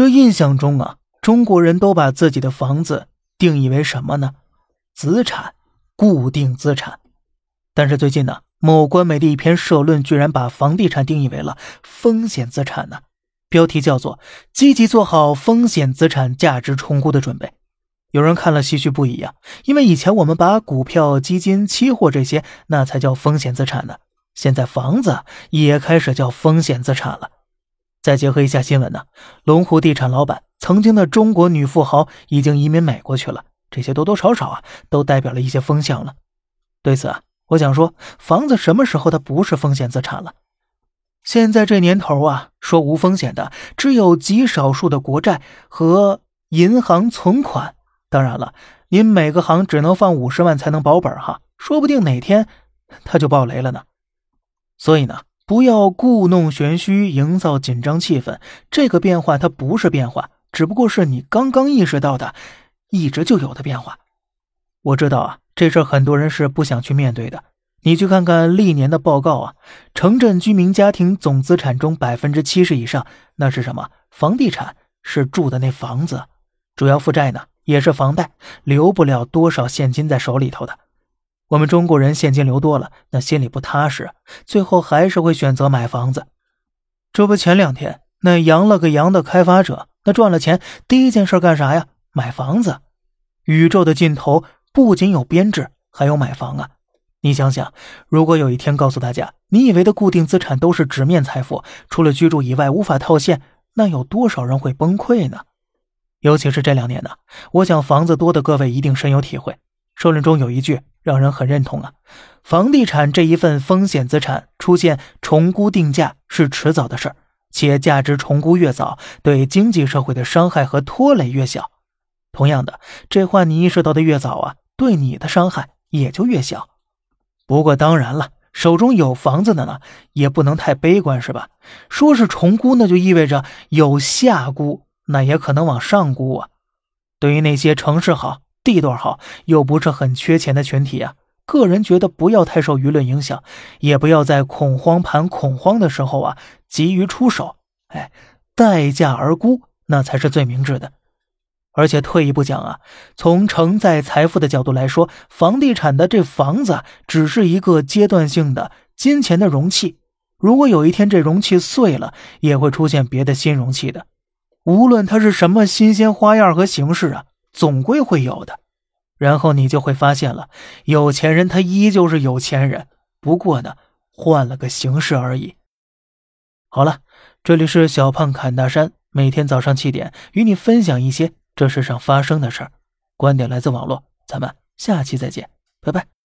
这印象中啊，中国人都把自己的房子定义为什么呢？资产，固定资产。但是最近呢，某官媒的一篇社论居然把房地产定义为了风险资产呢，标题叫做“积极做好风险资产价值重估的准备”。有人看了唏嘘不已啊，因为以前我们把股票、基金、期货这些那才叫风险资产呢，现在房子也开始叫风险资产了。再结合一下新闻呢，龙湖地产老板曾经的中国女富豪已经移民美国去了，这些多多少少啊都代表了一些风向了。对此啊，我想说，房子什么时候它不是风险资产了？现在这年头啊，说无风险的只有极少数的国债和银行存款。当然了，您每个行只能放五十万才能保本哈，说不定哪天他就爆雷了呢。所以呢，不要故弄玄虚，营造紧张气氛。这个变化它不是变化，只不过是你刚刚意识到的，一直就有的变化。我知道啊，这事很多人是不想去面对的。你去看看历年的报告啊，城镇居民家庭总资产中百分之七十以上，那是什么？房地产是住的那房子，主要负债呢？也是房贷，留不了多少现金在手里头的。我们中国人现金流多了，那心里不踏实，最后还是会选择买房子。这不，前两天那扬了个扬的开发者，那赚了钱，第一件事干啥呀？买房子。宇宙的尽头不仅有编制，还有买房啊！你想想，如果有一天告诉大家，你以为的固定资产都是纸面财富，除了居住以外无法套现，那有多少人会崩溃呢？尤其是这两年呢，我想房子多的各位一定深有体会。社论中有一句让人很认同啊：房地产这一份风险资产出现重估定价是迟早的事儿，且价值重估越早，对经济社会的伤害和拖累越小。同样的，这话你意识到的越早啊，对你的伤害也就越小。不过当然了，手中有房子的呢，也不能太悲观，是吧？说是重估，那就意味着有下估。那也可能往上估啊。对于那些城市好、地段好又不是很缺钱的群体啊，个人觉得不要太受舆论影响，也不要在恐慌盘恐慌的时候啊急于出手。哎，待价而沽，那才是最明智的。而且退一步讲啊，从承载财富的角度来说，房地产的这房子只是一个阶段性的金钱的容器。如果有一天这容器碎了，也会出现别的新容器的。无论它是什么新鲜花样和形式啊，总归会有的。然后你就会发现了，有钱人他依旧是有钱人，不过呢，换了个形式而已。好了，这里是小胖侃大山，每天早上七点与你分享一些这世上发生的事儿，观点来自网络，咱们下期再见，拜拜。